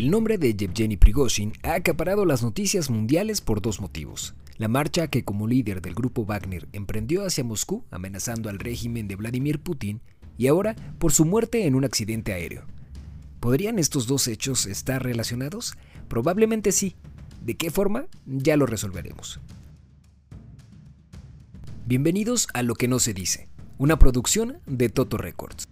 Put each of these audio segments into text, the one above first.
El nombre de Yevgeny Prigozhin ha acaparado las noticias mundiales por dos motivos. La marcha que como líder del grupo Wagner emprendió hacia Moscú amenazando al régimen de Vladimir Putin y ahora por su muerte en un accidente aéreo. ¿Podrían estos dos hechos estar relacionados? Probablemente sí. ¿De qué forma? Ya lo resolveremos. Bienvenidos a Lo que no se dice, una producción de Toto Records.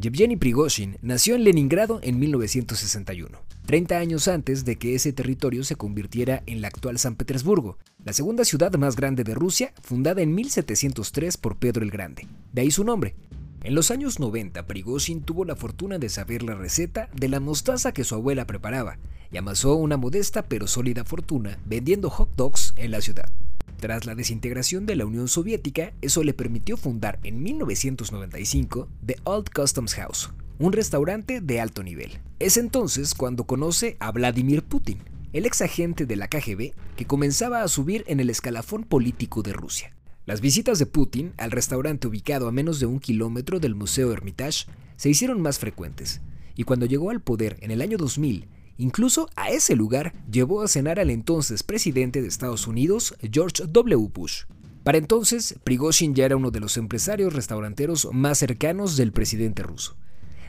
Yevgeny Prigozhin nació en Leningrado en 1961, 30 años antes de que ese territorio se convirtiera en la actual San Petersburgo, la segunda ciudad más grande de Rusia, fundada en 1703 por Pedro el Grande. De ahí su nombre, en los años 90, Prigozhin tuvo la fortuna de saber la receta de la mostaza que su abuela preparaba y amasó una modesta pero sólida fortuna vendiendo hot dogs en la ciudad. Tras la desintegración de la Unión Soviética, eso le permitió fundar en 1995 The Old Customs House, un restaurante de alto nivel. Es entonces cuando conoce a Vladimir Putin, el ex agente de la KGB que comenzaba a subir en el escalafón político de Rusia. Las visitas de Putin al restaurante ubicado a menos de un kilómetro del Museo Hermitage se hicieron más frecuentes, y cuando llegó al poder en el año 2000, incluso a ese lugar llevó a cenar al entonces presidente de Estados Unidos, George W. Bush. Para entonces, Prigozhin ya era uno de los empresarios restauranteros más cercanos del presidente ruso.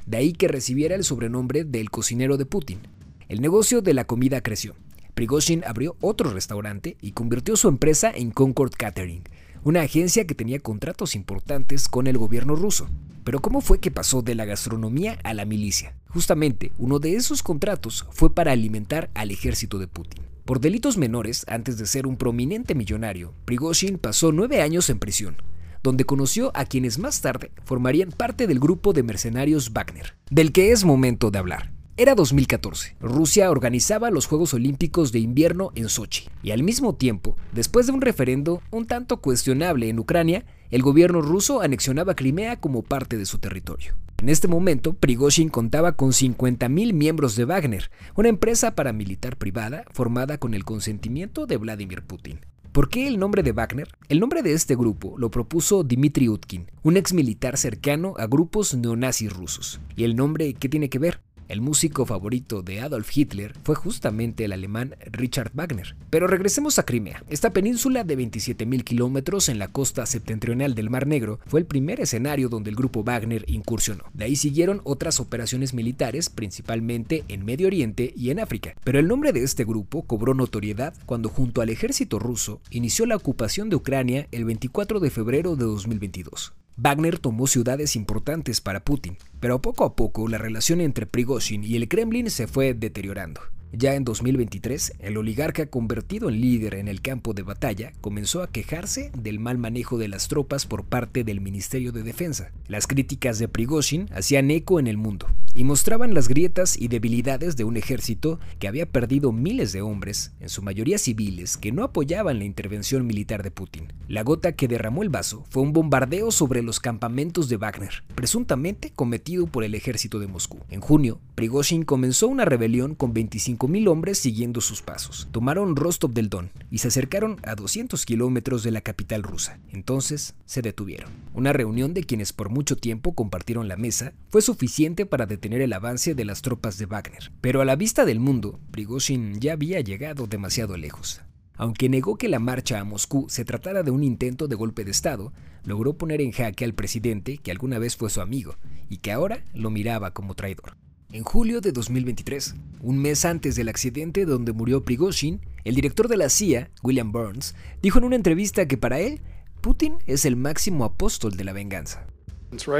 De ahí que recibiera el sobrenombre del cocinero de Putin. El negocio de la comida creció. Prigozhin abrió otro restaurante y convirtió su empresa en Concord Catering, una agencia que tenía contratos importantes con el gobierno ruso. Pero ¿cómo fue que pasó de la gastronomía a la milicia? Justamente, uno de esos contratos fue para alimentar al ejército de Putin. Por delitos menores, antes de ser un prominente millonario, Prigozhin pasó nueve años en prisión, donde conoció a quienes más tarde formarían parte del grupo de mercenarios Wagner, del que es momento de hablar. Era 2014. Rusia organizaba los Juegos Olímpicos de invierno en Sochi. Y al mismo tiempo, después de un referendo un tanto cuestionable en Ucrania, el gobierno ruso anexionaba Crimea como parte de su territorio. En este momento, Prigozhin contaba con 50.000 miembros de Wagner, una empresa paramilitar privada formada con el consentimiento de Vladimir Putin. ¿Por qué el nombre de Wagner? El nombre de este grupo lo propuso Dmitry Utkin, un ex militar cercano a grupos neonazis rusos. ¿Y el nombre qué tiene que ver? El músico favorito de Adolf Hitler fue justamente el alemán Richard Wagner. Pero regresemos a Crimea. Esta península de 27.000 kilómetros en la costa septentrional del Mar Negro fue el primer escenario donde el grupo Wagner incursionó. De ahí siguieron otras operaciones militares, principalmente en Medio Oriente y en África. Pero el nombre de este grupo cobró notoriedad cuando junto al ejército ruso inició la ocupación de Ucrania el 24 de febrero de 2022. Wagner tomó ciudades importantes para Putin, pero poco a poco la relación entre Prigozhin y el Kremlin se fue deteriorando. Ya en 2023, el oligarca convertido en líder en el campo de batalla comenzó a quejarse del mal manejo de las tropas por parte del Ministerio de Defensa. Las críticas de Prigozhin hacían eco en el mundo y mostraban las grietas y debilidades de un ejército que había perdido miles de hombres, en su mayoría civiles, que no apoyaban la intervención militar de Putin. La gota que derramó el vaso fue un bombardeo sobre los campamentos de Wagner, presuntamente cometido por el ejército de Moscú. En junio, Prigozhin comenzó una rebelión con 25.000 hombres siguiendo sus pasos. Tomaron Rostov del Don y se acercaron a 200 kilómetros de la capital rusa. Entonces se detuvieron. Una reunión de quienes por mucho tiempo compartieron la mesa fue suficiente para detener el avance de las tropas de Wagner. Pero a la vista del mundo, Prigozhin ya había llegado demasiado lejos. Aunque negó que la marcha a Moscú se tratara de un intento de golpe de Estado, logró poner en jaque al presidente que alguna vez fue su amigo y que ahora lo miraba como traidor. En julio de 2023, un mes antes del accidente donde murió Prigozhin, el director de la CIA, William Burns, dijo en una entrevista que para él, Putin es el máximo apóstol de la venganza.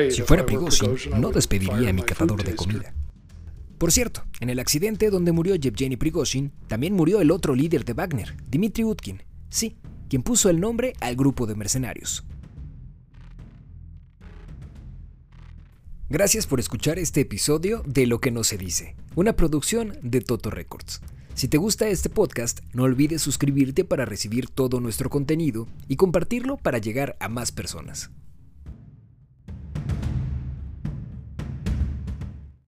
Si fuera Prigozhin, no despediría a mi catador de comida. Por cierto, en el accidente donde murió Yevgeny Prigozhin, también murió el otro líder de Wagner, Dmitry Utkin, sí, quien puso el nombre al grupo de mercenarios. Gracias por escuchar este episodio de Lo que no se dice, una producción de Toto Records. Si te gusta este podcast, no olvides suscribirte para recibir todo nuestro contenido y compartirlo para llegar a más personas.